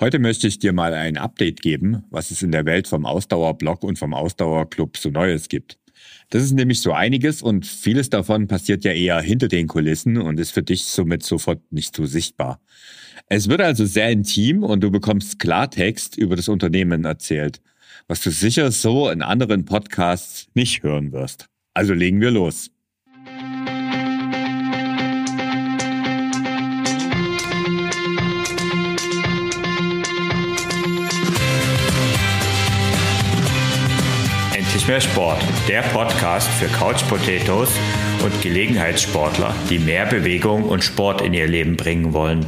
Heute möchte ich dir mal ein Update geben, was es in der Welt vom Ausdauerblock und vom Ausdauerclub so Neues gibt. Das ist nämlich so einiges und vieles davon passiert ja eher hinter den Kulissen und ist für dich somit sofort nicht so sichtbar. Es wird also sehr intim und du bekommst Klartext über das Unternehmen erzählt, was du sicher so in anderen Podcasts nicht hören wirst. Also legen wir los. Mehr Sport, der Podcast für Couch Potatoes und Gelegenheitssportler, die mehr Bewegung und Sport in ihr Leben bringen wollen.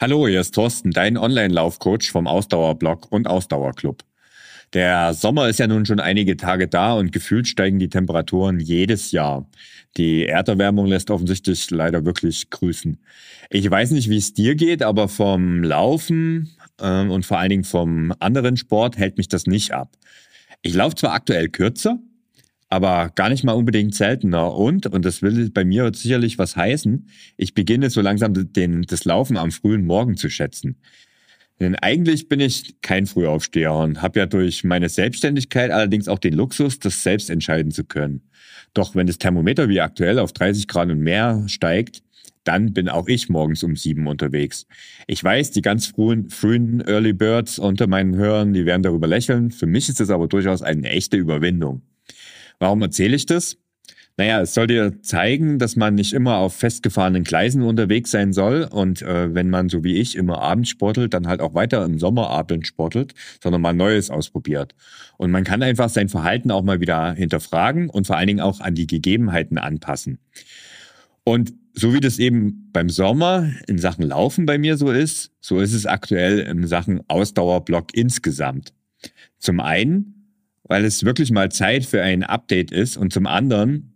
Hallo, hier ist Thorsten, dein Online-Laufcoach vom Ausdauerblog und Ausdauerclub. Der Sommer ist ja nun schon einige Tage da und gefühlt steigen die Temperaturen jedes Jahr. Die Erderwärmung lässt offensichtlich leider wirklich grüßen. Ich weiß nicht, wie es dir geht, aber vom Laufen ähm, und vor allen Dingen vom anderen Sport hält mich das nicht ab. Ich laufe zwar aktuell kürzer, aber gar nicht mal unbedingt seltener. Und, und das will bei mir sicherlich was heißen, ich beginne so langsam den, das Laufen am frühen Morgen zu schätzen. Denn eigentlich bin ich kein Frühaufsteher und habe ja durch meine Selbstständigkeit allerdings auch den Luxus, das selbst entscheiden zu können. Doch wenn das Thermometer wie aktuell auf 30 Grad und mehr steigt, dann bin auch ich morgens um sieben unterwegs. Ich weiß, die ganz frühen, frühen Early Birds unter meinen Hörern, die werden darüber lächeln. Für mich ist es aber durchaus eine echte Überwindung. Warum erzähle ich das? Naja, es soll dir zeigen, dass man nicht immer auf festgefahrenen Gleisen unterwegs sein soll und äh, wenn man so wie ich immer abends sportelt, dann halt auch weiter im Sommerabend sportelt, sondern mal Neues ausprobiert. Und man kann einfach sein Verhalten auch mal wieder hinterfragen und vor allen Dingen auch an die Gegebenheiten anpassen. Und so wie das eben beim Sommer in Sachen Laufen bei mir so ist, so ist es aktuell in Sachen Ausdauerblock insgesamt. Zum einen, weil es wirklich mal Zeit für ein Update ist und zum anderen,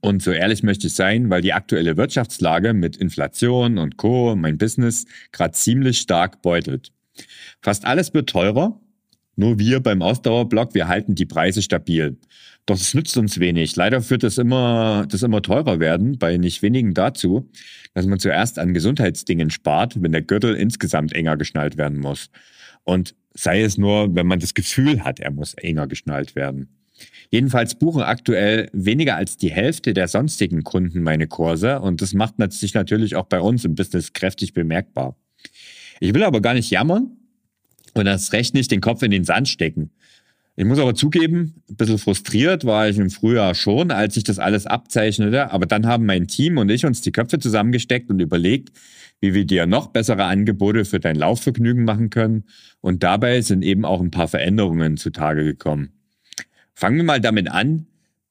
und so ehrlich möchte ich sein, weil die aktuelle Wirtschaftslage mit Inflation und Co. mein Business gerade ziemlich stark beutelt. Fast alles wird teurer, nur wir beim Ausdauerblock, wir halten die Preise stabil. Doch es nützt uns wenig. Leider führt das immer, das immer teurer werden bei nicht wenigen dazu, dass man zuerst an Gesundheitsdingen spart, wenn der Gürtel insgesamt enger geschnallt werden muss. Und sei es nur, wenn man das Gefühl hat, er muss enger geschnallt werden. Jedenfalls buchen aktuell weniger als die Hälfte der sonstigen Kunden meine Kurse und das macht sich natürlich auch bei uns im Business kräftig bemerkbar. Ich will aber gar nicht jammern und das Recht nicht den Kopf in den Sand stecken. Ich muss aber zugeben, ein bisschen frustriert war ich im Frühjahr schon, als ich das alles abzeichnete. Aber dann haben mein Team und ich uns die Köpfe zusammengesteckt und überlegt, wie wir dir noch bessere Angebote für dein Laufvergnügen machen können. Und dabei sind eben auch ein paar Veränderungen zutage gekommen. Fangen wir mal damit an,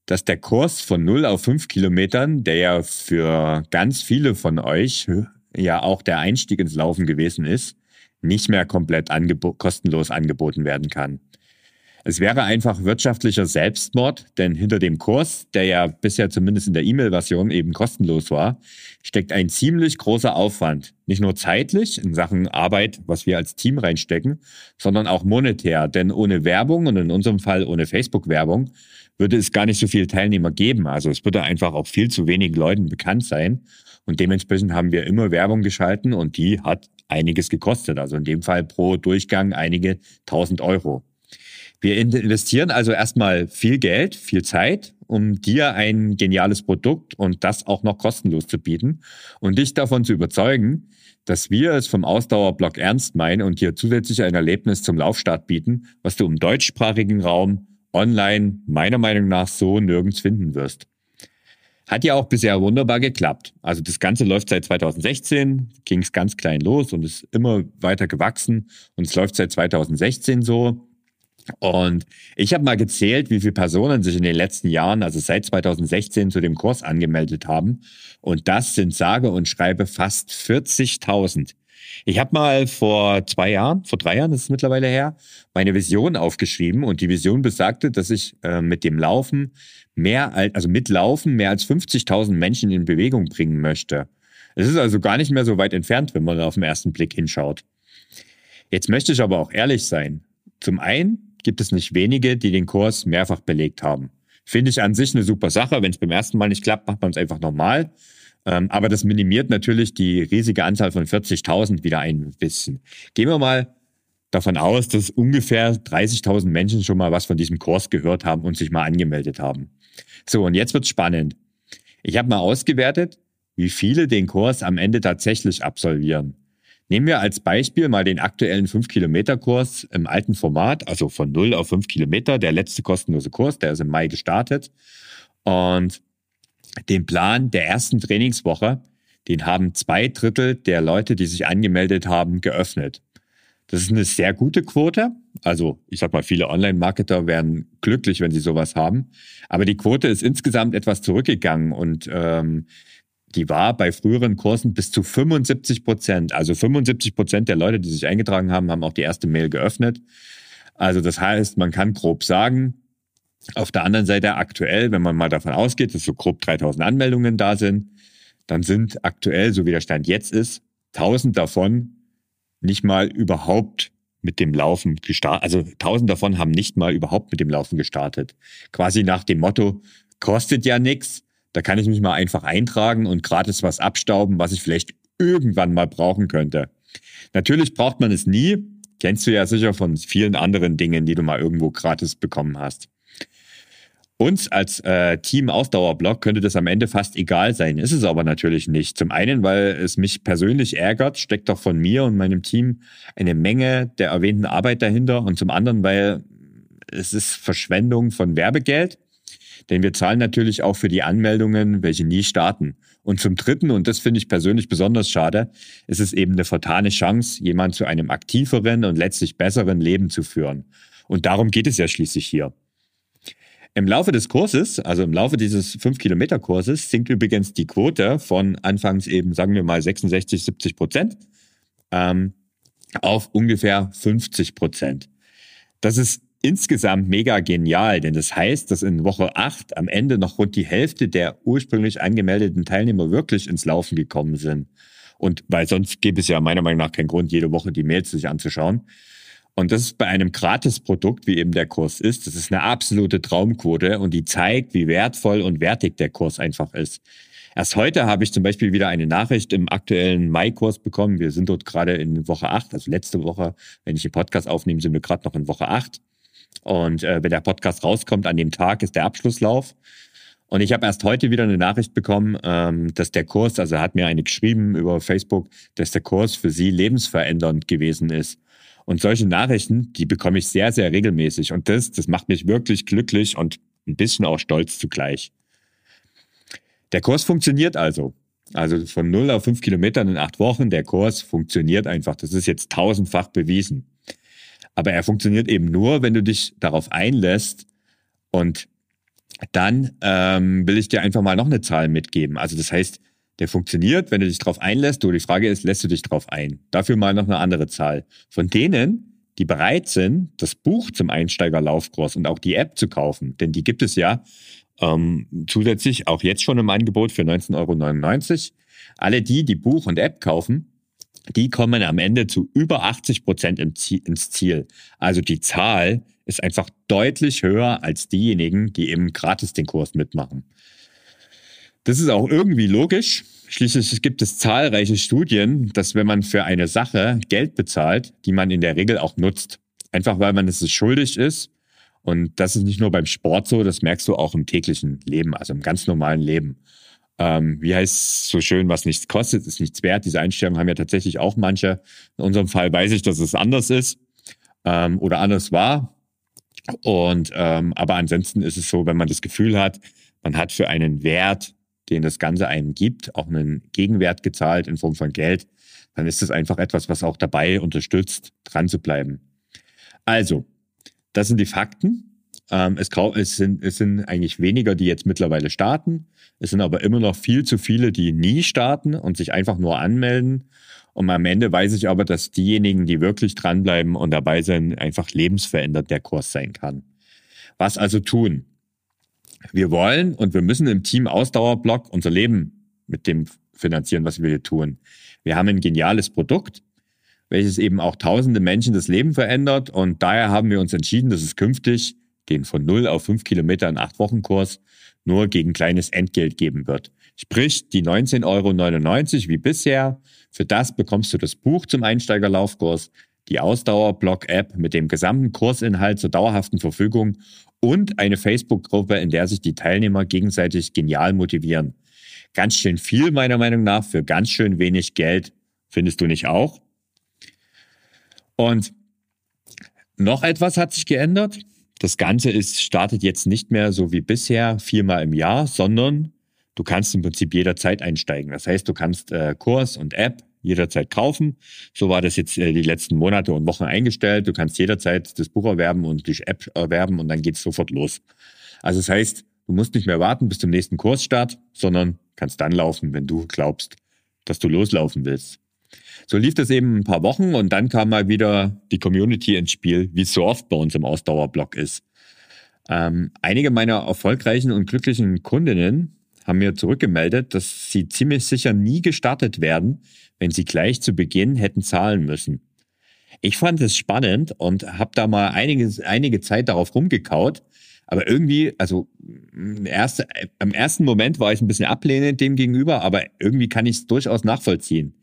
dass der Kurs von 0 auf 5 Kilometern, der ja für ganz viele von euch ja auch der Einstieg ins Laufen gewesen ist, nicht mehr komplett angebo kostenlos angeboten werden kann. Es wäre einfach wirtschaftlicher Selbstmord, denn hinter dem Kurs, der ja bisher zumindest in der E-Mail-Version eben kostenlos war, steckt ein ziemlich großer Aufwand. Nicht nur zeitlich in Sachen Arbeit, was wir als Team reinstecken, sondern auch monetär. Denn ohne Werbung und in unserem Fall ohne Facebook-Werbung würde es gar nicht so viele Teilnehmer geben. Also es würde einfach auch viel zu wenigen Leuten bekannt sein. Und dementsprechend haben wir immer Werbung geschalten und die hat einiges gekostet. Also in dem Fall pro Durchgang einige tausend Euro. Wir investieren also erstmal viel Geld, viel Zeit, um dir ein geniales Produkt und das auch noch kostenlos zu bieten und dich davon zu überzeugen, dass wir es vom Ausdauerblock ernst meinen und dir zusätzlich ein Erlebnis zum Laufstart bieten, was du im deutschsprachigen Raum online meiner Meinung nach so nirgends finden wirst. Hat ja auch bisher wunderbar geklappt. Also das Ganze läuft seit 2016, ging es ganz klein los und ist immer weiter gewachsen und es läuft seit 2016 so. Und ich habe mal gezählt, wie viele Personen sich in den letzten Jahren, also seit 2016, zu dem Kurs angemeldet haben. Und das sind sage und schreibe fast 40.000. Ich habe mal vor zwei Jahren, vor drei Jahren, das ist mittlerweile her, meine Vision aufgeschrieben und die Vision besagte, dass ich äh, mit dem Laufen mehr als, also mit Laufen mehr als 50.000 Menschen in Bewegung bringen möchte. Es ist also gar nicht mehr so weit entfernt, wenn man auf den ersten Blick hinschaut. Jetzt möchte ich aber auch ehrlich sein. Zum einen gibt es nicht wenige, die den Kurs mehrfach belegt haben. Finde ich an sich eine super Sache. Wenn es beim ersten Mal nicht klappt, macht man es einfach normal. Ähm, aber das minimiert natürlich die riesige Anzahl von 40.000 wieder ein bisschen. Gehen wir mal davon aus, dass ungefähr 30.000 Menschen schon mal was von diesem Kurs gehört haben und sich mal angemeldet haben. So, und jetzt wird's spannend. Ich habe mal ausgewertet, wie viele den Kurs am Ende tatsächlich absolvieren. Nehmen wir als Beispiel mal den aktuellen 5-Kilometer-Kurs im alten Format, also von 0 auf 5 Kilometer, der letzte kostenlose Kurs, der ist im Mai gestartet. Und den Plan der ersten Trainingswoche, den haben zwei Drittel der Leute, die sich angemeldet haben, geöffnet. Das ist eine sehr gute Quote. Also ich sag mal, viele Online-Marketer wären glücklich, wenn sie sowas haben. Aber die Quote ist insgesamt etwas zurückgegangen und ähm, die war bei früheren Kursen bis zu 75 Prozent. Also 75 Prozent der Leute, die sich eingetragen haben, haben auch die erste Mail geöffnet. Also das heißt, man kann grob sagen, auf der anderen Seite aktuell, wenn man mal davon ausgeht, dass so grob 3000 Anmeldungen da sind, dann sind aktuell, so wie der Stand jetzt ist, 1000 davon nicht mal überhaupt mit dem Laufen gestartet. Also 1000 davon haben nicht mal überhaupt mit dem Laufen gestartet. Quasi nach dem Motto, kostet ja nichts, da kann ich mich mal einfach eintragen und gratis was abstauben, was ich vielleicht irgendwann mal brauchen könnte. Natürlich braucht man es nie. Kennst du ja sicher von vielen anderen Dingen, die du mal irgendwo gratis bekommen hast. Uns als äh, Team Ausdauerblock könnte das am Ende fast egal sein, ist es aber natürlich nicht. Zum einen, weil es mich persönlich ärgert, steckt doch von mir und meinem Team eine Menge der erwähnten Arbeit dahinter und zum anderen, weil es ist Verschwendung von Werbegeld, denn wir zahlen natürlich auch für die Anmeldungen, welche nie starten. Und zum Dritten, und das finde ich persönlich besonders schade, ist es eben eine vertane Chance, jemand zu einem aktiveren und letztlich besseren Leben zu führen. Und darum geht es ja schließlich hier. Im Laufe des Kurses, also im Laufe dieses 5-Kilometer-Kurses, sinkt übrigens die Quote von anfangs eben, sagen wir mal, 66, 70 Prozent ähm, auf ungefähr 50 Prozent. Das ist insgesamt mega genial, denn das heißt, dass in Woche 8 am Ende noch rund die Hälfte der ursprünglich angemeldeten Teilnehmer wirklich ins Laufen gekommen sind. Und weil sonst gäbe es ja meiner Meinung nach keinen Grund, jede Woche die Mails sich anzuschauen. Und das ist bei einem Gratisprodukt, wie eben der Kurs ist, das ist eine absolute Traumquote und die zeigt, wie wertvoll und wertig der Kurs einfach ist. Erst heute habe ich zum Beispiel wieder eine Nachricht im aktuellen Mai-Kurs bekommen. Wir sind dort gerade in Woche 8, also letzte Woche, wenn ich den Podcast aufnehme, sind wir gerade noch in Woche 8. Und äh, wenn der Podcast rauskommt, an dem Tag ist der Abschlusslauf. Und ich habe erst heute wieder eine Nachricht bekommen, ähm, dass der Kurs, also hat mir eine geschrieben über Facebook, dass der Kurs für sie lebensverändernd gewesen ist. Und solche Nachrichten, die bekomme ich sehr, sehr regelmäßig. Und das, das macht mich wirklich glücklich und ein bisschen auch stolz zugleich. Der Kurs funktioniert also. Also von 0 auf 5 Kilometern in acht Wochen, der Kurs funktioniert einfach. Das ist jetzt tausendfach bewiesen. Aber er funktioniert eben nur, wenn du dich darauf einlässt. Und dann ähm, will ich dir einfach mal noch eine Zahl mitgeben. Also das heißt, der funktioniert, wenn du dich darauf einlässt. Oder die Frage ist, lässt du dich darauf ein? Dafür mal noch eine andere Zahl. Von denen, die bereit sind, das Buch zum Einsteigerlaufkurs und auch die App zu kaufen, denn die gibt es ja ähm, zusätzlich auch jetzt schon im Angebot für 19,99 Euro. Alle die, die Buch und App kaufen, die kommen am Ende zu über 80 Prozent ins Ziel. Also die Zahl ist einfach deutlich höher als diejenigen, die eben gratis den Kurs mitmachen. Das ist auch irgendwie logisch. Schließlich gibt es zahlreiche Studien, dass wenn man für eine Sache Geld bezahlt, die man in der Regel auch nutzt, einfach weil man es schuldig ist. Und das ist nicht nur beim Sport so, das merkst du auch im täglichen Leben, also im ganz normalen Leben. Ähm, wie heißt so schön, was nichts kostet, ist nichts wert. Diese Einstellung haben ja tatsächlich auch manche. In unserem Fall weiß ich, dass es anders ist ähm, oder anders war. Und ähm, aber ansonsten ist es so, wenn man das Gefühl hat, man hat für einen Wert den das Ganze einem gibt, auch einen Gegenwert gezahlt in Form von Geld, dann ist es einfach etwas, was auch dabei unterstützt, dran zu bleiben. Also, das sind die Fakten. Ähm, es, sind, es sind eigentlich weniger, die jetzt mittlerweile starten. Es sind aber immer noch viel zu viele, die nie starten und sich einfach nur anmelden. Und am Ende weiß ich aber, dass diejenigen, die wirklich dranbleiben und dabei sind, einfach lebensverändert der Kurs sein kann. Was also tun? Wir wollen und wir müssen im Team Ausdauerblock unser Leben mit dem finanzieren, was wir hier tun. Wir haben ein geniales Produkt, welches eben auch tausende Menschen das Leben verändert und daher haben wir uns entschieden, dass es künftig den von 0 auf 5 Kilometer in 8 Wochen Kurs nur gegen kleines Entgelt geben wird. Sprich, die 19,99 Euro wie bisher, für das bekommst du das Buch zum Einsteigerlaufkurs, die Ausdauerblock-App mit dem gesamten Kursinhalt zur dauerhaften Verfügung und eine Facebook-Gruppe, in der sich die Teilnehmer gegenseitig genial motivieren. Ganz schön viel meiner Meinung nach für ganz schön wenig Geld. Findest du nicht auch? Und noch etwas hat sich geändert. Das Ganze ist, startet jetzt nicht mehr so wie bisher viermal im Jahr, sondern du kannst im Prinzip jederzeit einsteigen. Das heißt, du kannst äh, Kurs und App jederzeit kaufen. So war das jetzt äh, die letzten Monate und Wochen eingestellt. Du kannst jederzeit das Buch erwerben und die App erwerben und dann geht's sofort los. Also das heißt, du musst nicht mehr warten bis zum nächsten Kursstart, sondern kannst dann laufen, wenn du glaubst, dass du loslaufen willst. So lief das eben ein paar Wochen und dann kam mal wieder die Community ins Spiel, wie es so oft bei uns im Ausdauerblock ist. Ähm, einige meiner erfolgreichen und glücklichen Kundinnen haben mir zurückgemeldet, dass sie ziemlich sicher nie gestartet werden, wenn sie gleich zu Beginn hätten zahlen müssen. Ich fand es spannend und habe da mal einige, einige Zeit darauf rumgekaut. Aber irgendwie, also erste, im ersten Moment war ich ein bisschen ablehnend dem gegenüber, aber irgendwie kann ich es durchaus nachvollziehen.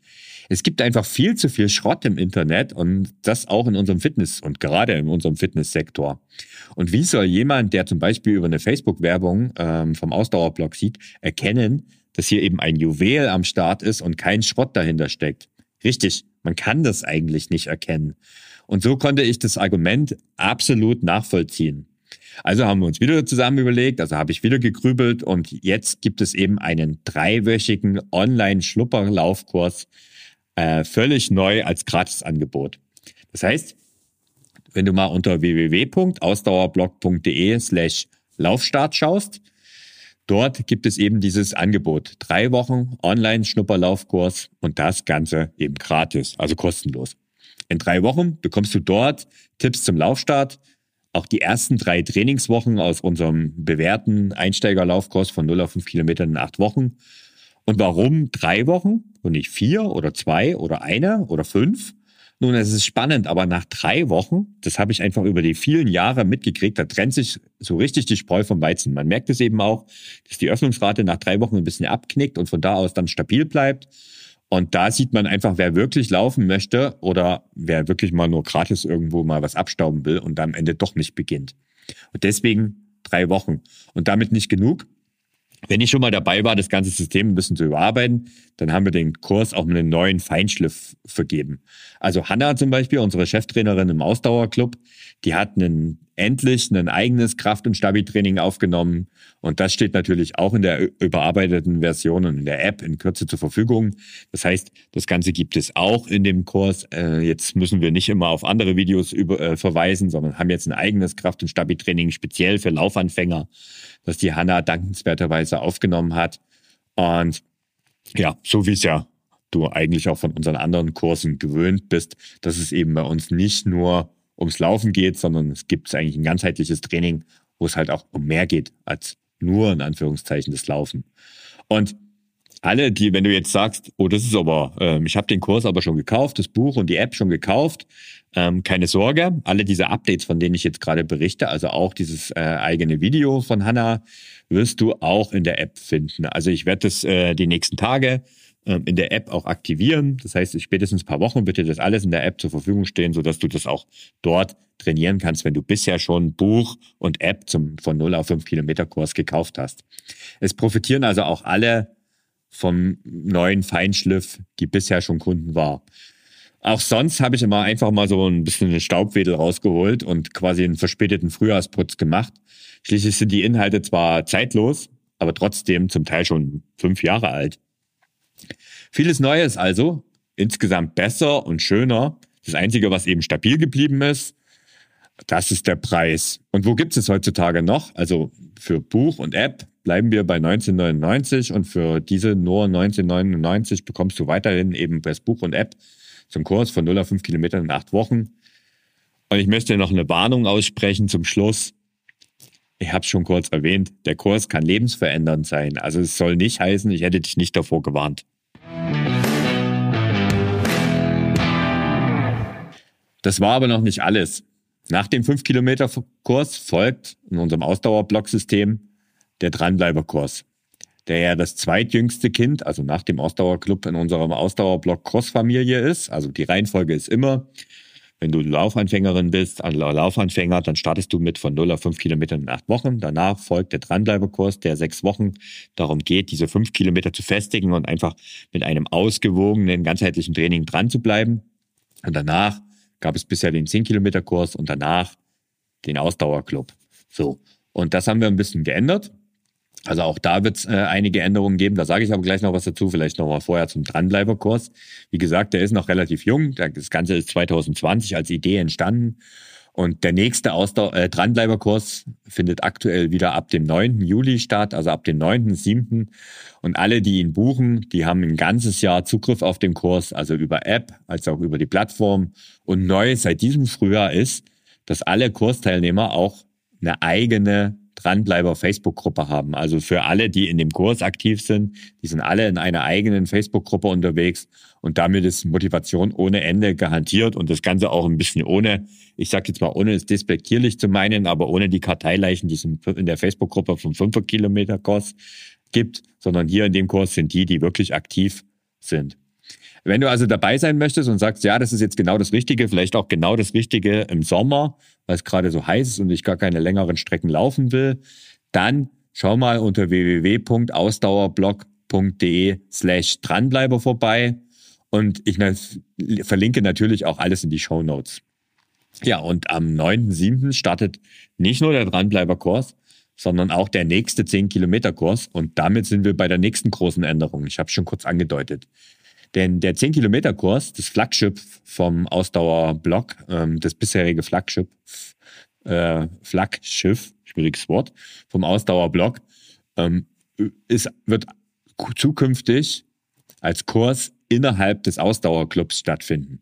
Es gibt einfach viel zu viel Schrott im Internet und das auch in unserem Fitness und gerade in unserem Fitnesssektor. Und wie soll jemand, der zum Beispiel über eine Facebook-Werbung ähm, vom Ausdauerblog sieht, erkennen, dass hier eben ein Juwel am Start ist und kein Schrott dahinter steckt? Richtig, man kann das eigentlich nicht erkennen. Und so konnte ich das Argument absolut nachvollziehen. Also haben wir uns wieder zusammen überlegt, also habe ich wieder gegrübelt und jetzt gibt es eben einen dreiwöchigen Online-Schlupperlaufkurs äh, völlig neu als Gratisangebot. Das heißt, wenn du mal unter www.ausdauerblog.de slash Laufstart schaust, dort gibt es eben dieses Angebot. Drei Wochen Online-Schnupperlaufkurs und das Ganze eben gratis, also kostenlos. In drei Wochen bekommst du dort Tipps zum Laufstart, auch die ersten drei Trainingswochen aus unserem bewährten Einsteigerlaufkurs von 0 auf 5 Kilometern in acht Wochen und warum drei Wochen und nicht vier oder zwei oder eine oder fünf? Nun, es ist spannend, aber nach drei Wochen, das habe ich einfach über die vielen Jahre mitgekriegt, da trennt sich so richtig die Spreu vom Weizen. Man merkt es eben auch, dass die Öffnungsrate nach drei Wochen ein bisschen abknickt und von da aus dann stabil bleibt. Und da sieht man einfach, wer wirklich laufen möchte oder wer wirklich mal nur gratis irgendwo mal was abstauben will und am Ende doch nicht beginnt. Und deswegen drei Wochen. Und damit nicht genug. Wenn ich schon mal dabei war, das ganze System ein bisschen zu überarbeiten, dann haben wir den Kurs auch mit einem neuen Feinschliff vergeben. Also Hanna zum Beispiel, unsere Cheftrainerin im Ausdauerclub, die hat einen, endlich ein eigenes Kraft- und Stabi-Training aufgenommen. Und das steht natürlich auch in der überarbeiteten Version und in der App in Kürze zur Verfügung. Das heißt, das Ganze gibt es auch in dem Kurs. Äh, jetzt müssen wir nicht immer auf andere Videos über, äh, verweisen, sondern haben jetzt ein eigenes Kraft- und Stabi-Training speziell für Laufanfänger, das die Hanna dankenswerterweise aufgenommen hat. Und ja, so wie es ja du eigentlich auch von unseren anderen Kursen gewöhnt bist, dass es eben bei uns nicht nur ums Laufen geht, sondern es gibt eigentlich ein ganzheitliches Training, wo es halt auch um mehr geht als nur in Anführungszeichen das Laufen. Und alle, die, wenn du jetzt sagst, oh, das ist aber, ähm, ich habe den Kurs aber schon gekauft, das Buch und die App schon gekauft, ähm, keine Sorge, alle diese Updates, von denen ich jetzt gerade berichte, also auch dieses äh, eigene Video von Hanna, wirst du auch in der App finden. Also ich werde das äh, die nächsten Tage in der App auch aktivieren. Das heißt, spätestens ein paar Wochen wird dir das alles in der App zur Verfügung stehen, sodass du das auch dort trainieren kannst, wenn du bisher schon Buch und App zum von 0 auf 5 Kilometer Kurs gekauft hast. Es profitieren also auch alle vom neuen Feinschliff, die bisher schon Kunden war. Auch sonst habe ich immer einfach mal so ein bisschen eine Staubwedel rausgeholt und quasi einen verspäteten Frühjahrsputz gemacht. Schließlich sind die Inhalte zwar zeitlos, aber trotzdem zum Teil schon fünf Jahre alt. Vieles Neues also, insgesamt besser und schöner. Das Einzige, was eben stabil geblieben ist, das ist der Preis. Und wo gibt es heutzutage noch? Also für Buch und App bleiben wir bei 1999 und für diese nur 1999 bekommst du weiterhin eben das Buch und App zum Kurs von 0 auf 5 Kilometern in acht Wochen. Und ich möchte noch eine Warnung aussprechen zum Schluss. Ich habe es schon kurz erwähnt, der Kurs kann lebensverändernd sein. Also es soll nicht heißen, ich hätte dich nicht davor gewarnt. Das war aber noch nicht alles. Nach dem 5-Kilometer-Kurs folgt in unserem Ausdauerblocksystem der Dranbleiberkurs. der ja das zweitjüngste Kind, also nach dem Ausdauerclub in unserem Ausdauerblock Cross-Familie ist. Also die Reihenfolge ist immer, wenn du Laufanfängerin bist, also Laufanfänger, dann startest du mit von 0 auf 5 Kilometern in acht Wochen. Danach folgt der Dranbleiberkurs, der sechs Wochen darum geht, diese fünf Kilometer zu festigen und einfach mit einem ausgewogenen, ganzheitlichen Training dran zu bleiben. Und danach gab es bisher den 10 Kilometer Kurs und danach den Ausdauerclub. So. Und das haben wir ein bisschen geändert. Also auch da wird es äh, einige Änderungen geben. Da sage ich aber gleich noch was dazu, vielleicht noch mal vorher zum Dranbleiberkurs. Wie gesagt, der ist noch relativ jung. Das Ganze ist 2020 als Idee entstanden. Und der nächste Ausdau äh, Dranbleiberkurs findet aktuell wieder ab dem 9. Juli statt, also ab dem 9.7. Und alle, die ihn buchen, die haben ein ganzes Jahr Zugriff auf den Kurs, also über App, als auch über die Plattform. Und neu seit diesem Frühjahr ist, dass alle Kursteilnehmer auch eine eigene Dranbleiber Facebook-Gruppe haben. Also für alle, die in dem Kurs aktiv sind, die sind alle in einer eigenen Facebook-Gruppe unterwegs und damit ist Motivation ohne Ende garantiert und das Ganze auch ein bisschen ohne, ich sage jetzt mal, ohne es despektierlich zu meinen, aber ohne die Karteileichen, die es in der Facebook-Gruppe vom 5 Kilometer Kurs gibt, sondern hier in dem Kurs sind die, die wirklich aktiv sind. Wenn du also dabei sein möchtest und sagst, ja, das ist jetzt genau das Richtige, vielleicht auch genau das Richtige im Sommer, weil es gerade so heiß ist und ich gar keine längeren Strecken laufen will, dann schau mal unter www.ausdauerblog.de slash dranbleiber vorbei und ich verlinke natürlich auch alles in die Show Notes. Ja, und am 9.7. startet nicht nur der Dranbleiber-Kurs, sondern auch der nächste 10-Kilometer-Kurs. Und damit sind wir bei der nächsten großen Änderung. Ich habe schon kurz angedeutet. Denn der 10-Kilometer-Kurs, das Flaggschiff vom Ausdauerblock, ähm, das bisherige Flaggschiff, äh, Flaggschiff, schwieriges Wort, vom Ausdauerblock, ähm, ist, wird zukünftig als Kurs innerhalb des Ausdauerclubs stattfinden.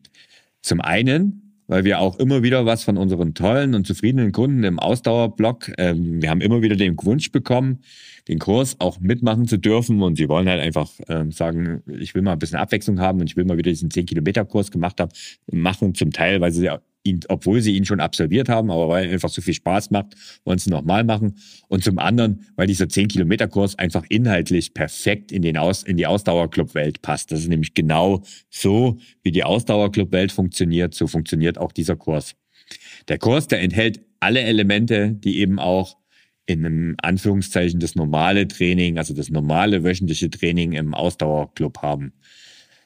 Zum einen weil wir auch immer wieder was von unseren tollen und zufriedenen Kunden im Ausdauerblock, ähm, wir haben immer wieder den Wunsch bekommen, den Kurs auch mitmachen zu dürfen. Und sie wollen halt einfach ähm, sagen, ich will mal ein bisschen Abwechslung haben und ich will mal wieder diesen 10-Kilometer-Kurs gemacht haben, machen zum Teil, weil sie ihn, obwohl sie ihn schon absolviert haben, aber weil einfach so viel Spaß macht, wollen sie nochmal machen. Und zum anderen, weil dieser 10-Kilometer-Kurs einfach inhaltlich perfekt in, den Aus, in die Ausdauerclub-Welt passt. Das ist nämlich genau so, wie die Ausdauerclub-Welt funktioniert, so funktioniert auch dieser Kurs. Der Kurs, der enthält alle Elemente, die eben auch in einem Anführungszeichen das normale Training, also das normale wöchentliche Training im Ausdauerclub haben.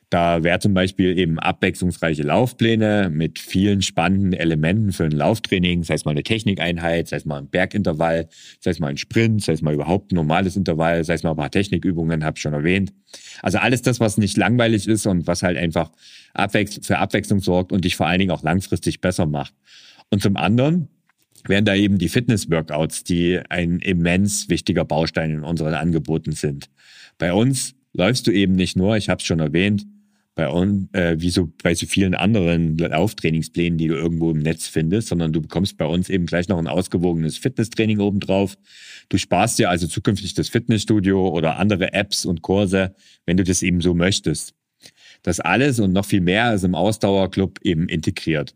Da wäre zum Beispiel eben abwechslungsreiche Laufpläne mit vielen spannenden Elementen für ein Lauftraining, sei es mal eine Technikeinheit, sei es mal ein Bergintervall, sei es mal ein Sprint, sei es mal überhaupt ein normales Intervall, sei es mal ein paar Technikübungen, habe ich schon erwähnt. Also alles das, was nicht langweilig ist und was halt einfach für Abwechslung sorgt und dich vor allen Dingen auch langfristig besser macht. Und zum anderen wären da eben die Fitness-Workouts, die ein immens wichtiger Baustein in unseren Angeboten sind. Bei uns läufst du eben nicht nur, ich habe es schon erwähnt, bei äh, wie so bei so vielen anderen Lauftrainingsplänen, die du irgendwo im Netz findest, sondern du bekommst bei uns eben gleich noch ein ausgewogenes Fitnesstraining obendrauf. Du sparst dir also zukünftig das Fitnessstudio oder andere Apps und Kurse, wenn du das eben so möchtest. Das alles und noch viel mehr ist im Ausdauerclub eben integriert.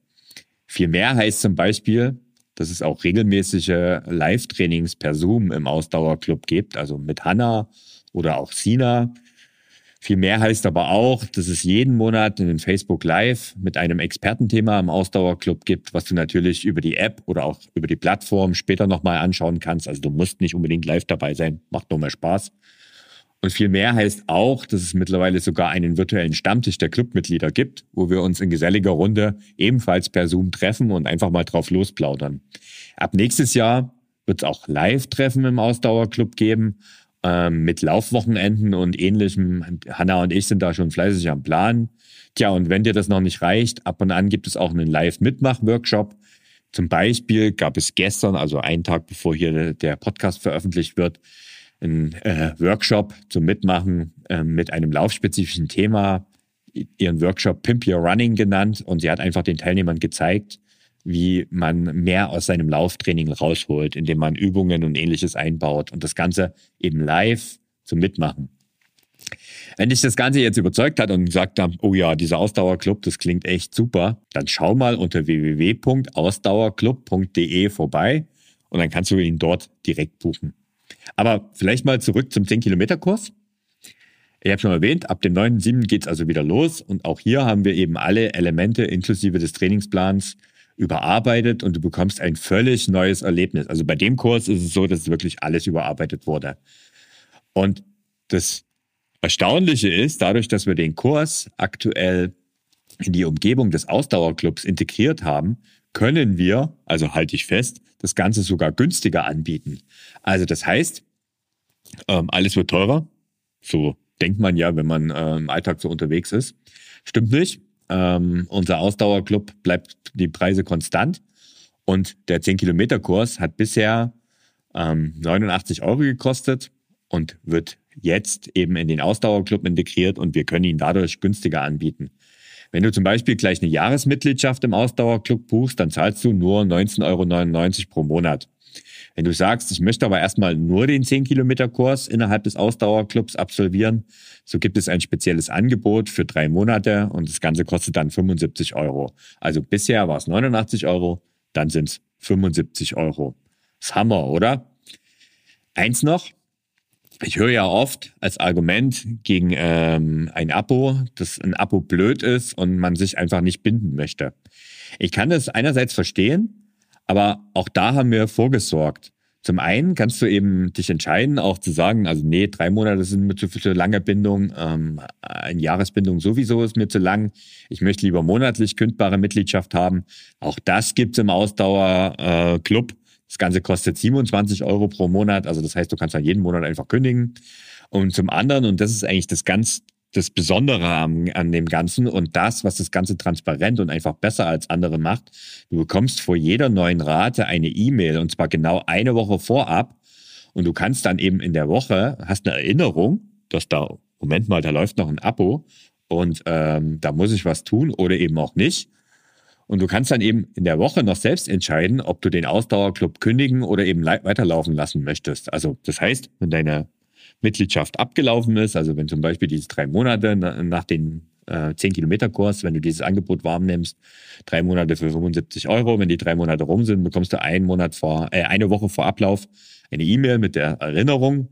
Viel mehr heißt zum Beispiel, dass es auch regelmäßige Live-Trainings per Zoom im Ausdauerclub gibt, also mit Hanna oder auch Sina viel mehr heißt aber auch, dass es jeden Monat einen Facebook Live mit einem Expertenthema im Ausdauerclub gibt, was du natürlich über die App oder auch über die Plattform später nochmal anschauen kannst. Also du musst nicht unbedingt live dabei sein, macht nur mehr Spaß. Und viel mehr heißt auch, dass es mittlerweile sogar einen virtuellen Stammtisch der Clubmitglieder gibt, wo wir uns in geselliger Runde ebenfalls per Zoom treffen und einfach mal drauf losplaudern. Ab nächstes Jahr wird es auch Live-Treffen im Ausdauerclub geben, ähm, mit Laufwochenenden und ähnlichem. Hanna und ich sind da schon fleißig am Plan. Tja, und wenn dir das noch nicht reicht, ab und an gibt es auch einen Live-Mitmach-Workshop. Zum Beispiel gab es gestern, also einen Tag bevor hier der Podcast veröffentlicht wird, einen äh, Workshop zum Mitmachen äh, mit einem laufspezifischen Thema, ihren Workshop Pimp Your Running genannt. Und sie hat einfach den Teilnehmern gezeigt, wie man mehr aus seinem Lauftraining rausholt, indem man Übungen und ähnliches einbaut und das Ganze eben live zum Mitmachen. Wenn dich das Ganze jetzt überzeugt hat und gesagt hat, oh ja, dieser Ausdauerclub, das klingt echt super, dann schau mal unter www.ausdauerclub.de vorbei und dann kannst du ihn dort direkt buchen. Aber vielleicht mal zurück zum 10-Kilometer-Kurs. Ich habe schon erwähnt, ab dem 9.7. geht es also wieder los und auch hier haben wir eben alle Elemente inklusive des Trainingsplans überarbeitet und du bekommst ein völlig neues Erlebnis. Also bei dem Kurs ist es so, dass wirklich alles überarbeitet wurde. Und das Erstaunliche ist, dadurch, dass wir den Kurs aktuell in die Umgebung des Ausdauerclubs integriert haben, können wir, also halte ich fest, das Ganze sogar günstiger anbieten. Also das heißt, ähm, alles wird teurer. So denkt man ja, wenn man äh, im Alltag so unterwegs ist. Stimmt nicht. Ähm, unser Ausdauerclub bleibt die Preise konstant. Und der 10-Kilometer-Kurs hat bisher ähm, 89 Euro gekostet und wird jetzt eben in den Ausdauerclub integriert und wir können ihn dadurch günstiger anbieten. Wenn du zum Beispiel gleich eine Jahresmitgliedschaft im Ausdauerclub buchst, dann zahlst du nur 19,99 Euro pro Monat. Wenn du sagst, ich möchte aber erstmal nur den 10-Kilometer-Kurs innerhalb des Ausdauerclubs absolvieren, so gibt es ein spezielles Angebot für drei Monate und das Ganze kostet dann 75 Euro. Also bisher war es 89 Euro, dann sind es 75 Euro. Das Hammer, oder? Eins noch, ich höre ja oft als Argument gegen ähm, ein Abo, dass ein Abo blöd ist und man sich einfach nicht binden möchte. Ich kann das einerseits verstehen, aber auch da haben wir vorgesorgt. Zum einen kannst du eben dich entscheiden, auch zu sagen, also nee, drei Monate sind mir zu, zu lange Bindung, ähm, eine Jahresbindung sowieso ist mir zu lang. Ich möchte lieber monatlich kündbare Mitgliedschaft haben. Auch das gibt's im Ausdauerclub. Äh, das Ganze kostet 27 Euro pro Monat. Also das heißt, du kannst dann jeden Monat einfach kündigen. Und zum anderen, und das ist eigentlich das ganz das Besondere an, an dem Ganzen und das, was das Ganze transparent und einfach besser als andere macht, du bekommst vor jeder neuen Rate eine E-Mail und zwar genau eine Woche vorab und du kannst dann eben in der Woche, hast eine Erinnerung, dass da, Moment mal, da läuft noch ein Abo und ähm, da muss ich was tun oder eben auch nicht. Und du kannst dann eben in der Woche noch selbst entscheiden, ob du den Ausdauerclub kündigen oder eben weiterlaufen lassen möchtest. Also das heißt, wenn deine Mitgliedschaft abgelaufen ist, also wenn zum Beispiel diese drei Monate nach den äh, 10 Kilometer Kurs, wenn du dieses Angebot warm nimmst, drei Monate für 75 Euro, wenn die drei Monate rum sind, bekommst du einen Monat vor, äh, eine Woche vor Ablauf eine E-Mail mit der Erinnerung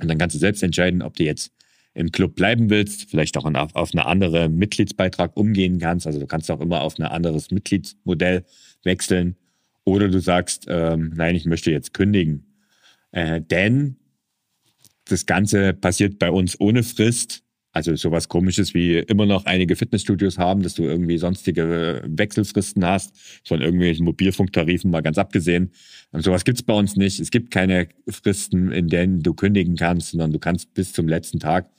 und dann kannst du selbst entscheiden, ob du jetzt im Club bleiben willst, vielleicht auch auf, auf eine andere Mitgliedsbeitrag umgehen kannst. Also du kannst auch immer auf ein anderes Mitgliedsmodell wechseln. Oder du sagst, ähm, nein, ich möchte jetzt kündigen. Äh, denn das Ganze passiert bei uns ohne Frist. Also sowas komisches wie immer noch einige Fitnessstudios haben, dass du irgendwie sonstige Wechselfristen hast, von irgendwelchen Mobilfunktarifen mal ganz abgesehen. Und sowas gibt's bei uns nicht. Es gibt keine Fristen, in denen du kündigen kannst, sondern du kannst bis zum letzten Tag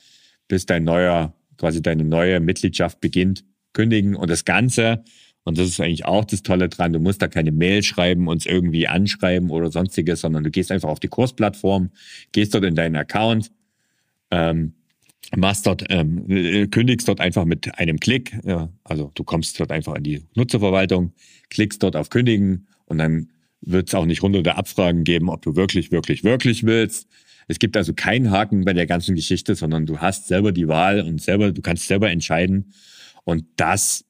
bis dein neuer, quasi deine neue Mitgliedschaft beginnt, kündigen und das Ganze. Und das ist eigentlich auch das Tolle dran. Du musst da keine Mail schreiben, uns irgendwie anschreiben oder sonstiges, sondern du gehst einfach auf die Kursplattform, gehst dort in deinen Account, ähm, machst dort, ähm, kündigst dort einfach mit einem Klick. Ja, also du kommst dort einfach in die Nutzerverwaltung, klickst dort auf Kündigen und dann wird es auch nicht hunderte Abfragen geben, ob du wirklich, wirklich, wirklich willst. Es gibt also keinen Haken bei der ganzen Geschichte, sondern du hast selber die Wahl und selber, du kannst selber entscheiden. Und das,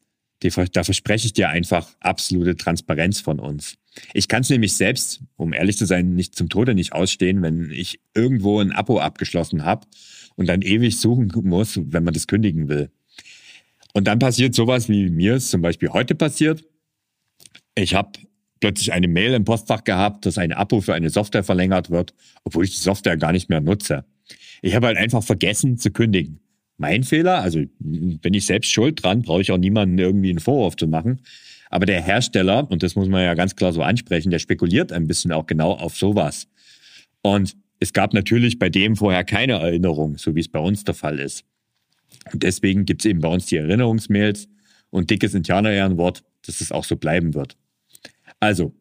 die, da verspreche ich dir einfach absolute Transparenz von uns. Ich kann es nämlich selbst, um ehrlich zu sein, nicht zum Tode nicht ausstehen, wenn ich irgendwo ein Abo abgeschlossen habe und dann ewig suchen muss, wenn man das kündigen will. Und dann passiert sowas, wie mir es zum Beispiel heute passiert. Ich habe plötzlich eine Mail im Postfach gehabt, dass ein Abo für eine Software verlängert wird, obwohl ich die Software gar nicht mehr nutze. Ich habe halt einfach vergessen zu kündigen. Mein Fehler, also bin ich selbst schuld dran, brauche ich auch niemanden irgendwie einen Vorwurf zu machen. Aber der Hersteller, und das muss man ja ganz klar so ansprechen, der spekuliert ein bisschen auch genau auf sowas. Und es gab natürlich bei dem vorher keine Erinnerung, so wie es bei uns der Fall ist. Und deswegen gibt es eben bei uns die Erinnerungsmails und dickes Indianer-Ehrenwort, dass es auch so bleiben wird. Also,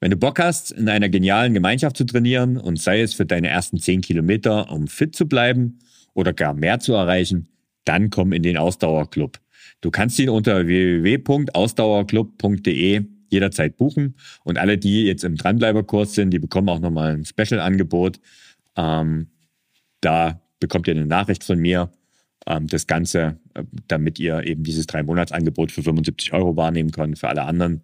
wenn du Bock hast, in einer genialen Gemeinschaft zu trainieren und sei es für deine ersten 10 Kilometer, um fit zu bleiben oder gar mehr zu erreichen, dann komm in den Ausdauerclub. Du kannst ihn unter www.ausdauerclub.de jederzeit buchen und alle, die jetzt im Dranbleiberkurs sind, die bekommen auch nochmal ein Special-Angebot. Ähm, da bekommt ihr eine Nachricht von mir. Ähm, das Ganze, äh, damit ihr eben dieses Drei-Monats-Angebot für 75 Euro wahrnehmen könnt. Für alle anderen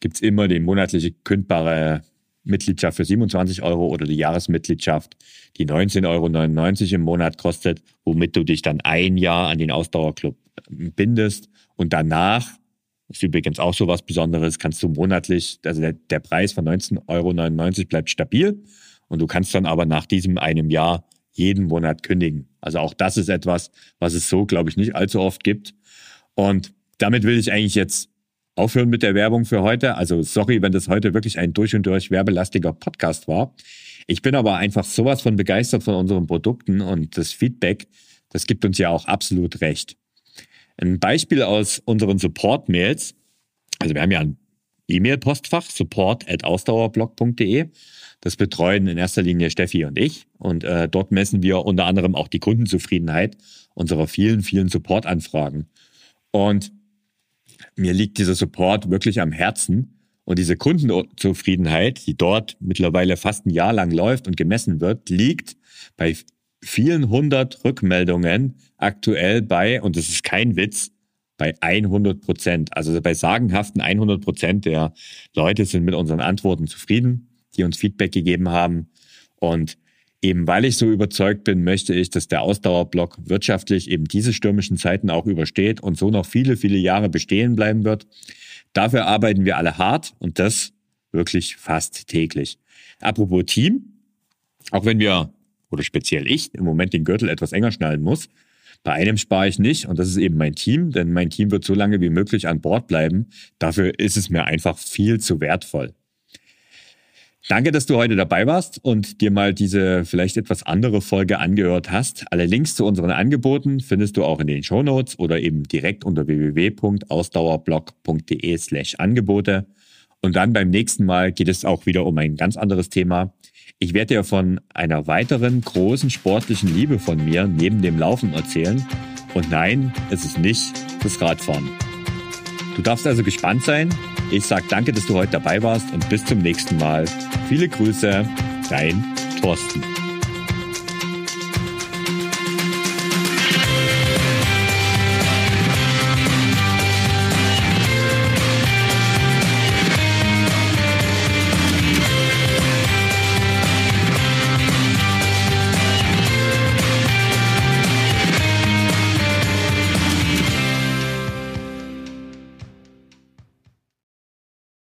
gibt es immer den monatliche kündbare Mitgliedschaft für 27 Euro oder die Jahresmitgliedschaft, die 19,99 Euro im Monat kostet, womit du dich dann ein Jahr an den Ausdauerclub bindest und danach ist übrigens auch so was Besonderes, kannst du monatlich, also der, der Preis von 19,99 Euro bleibt stabil und du kannst dann aber nach diesem einem Jahr jeden Monat kündigen. Also auch das ist etwas, was es so, glaube ich, nicht allzu oft gibt. Und damit will ich eigentlich jetzt aufhören mit der Werbung für heute. Also sorry, wenn das heute wirklich ein durch und durch werbelastiger Podcast war. Ich bin aber einfach sowas von begeistert von unseren Produkten und das Feedback, das gibt uns ja auch absolut recht. Ein Beispiel aus unseren Support-Mails. Also wir haben ja ein E-Mail-Postfach, support at ausdauerblog.de. Das betreuen in erster Linie Steffi und ich. Und äh, dort messen wir unter anderem auch die Kundenzufriedenheit unserer vielen, vielen Support-Anfragen. Und mir liegt dieser Support wirklich am Herzen. Und diese Kundenzufriedenheit, die dort mittlerweile fast ein Jahr lang läuft und gemessen wird, liegt bei vielen hundert Rückmeldungen aktuell bei, und das ist kein Witz, bei 100 Prozent. Also bei sagenhaften 100 Prozent der Leute sind mit unseren Antworten zufrieden die uns Feedback gegeben haben. Und eben weil ich so überzeugt bin, möchte ich, dass der Ausdauerblock wirtschaftlich eben diese stürmischen Zeiten auch übersteht und so noch viele, viele Jahre bestehen bleiben wird. Dafür arbeiten wir alle hart und das wirklich fast täglich. Apropos Team, auch wenn wir, oder speziell ich, im Moment den Gürtel etwas enger schnallen muss, bei einem spare ich nicht und das ist eben mein Team, denn mein Team wird so lange wie möglich an Bord bleiben. Dafür ist es mir einfach viel zu wertvoll. Danke, dass du heute dabei warst und dir mal diese vielleicht etwas andere Folge angehört hast. Alle Links zu unseren Angeboten findest du auch in den Show Notes oder eben direkt unter www.ausdauerblog.de slash Angebote. Und dann beim nächsten Mal geht es auch wieder um ein ganz anderes Thema. Ich werde dir von einer weiteren großen sportlichen Liebe von mir neben dem Laufen erzählen. Und nein, es ist nicht das Radfahren. Du darfst also gespannt sein. Ich sage danke, dass du heute dabei warst und bis zum nächsten Mal. Viele Grüße, dein Thorsten.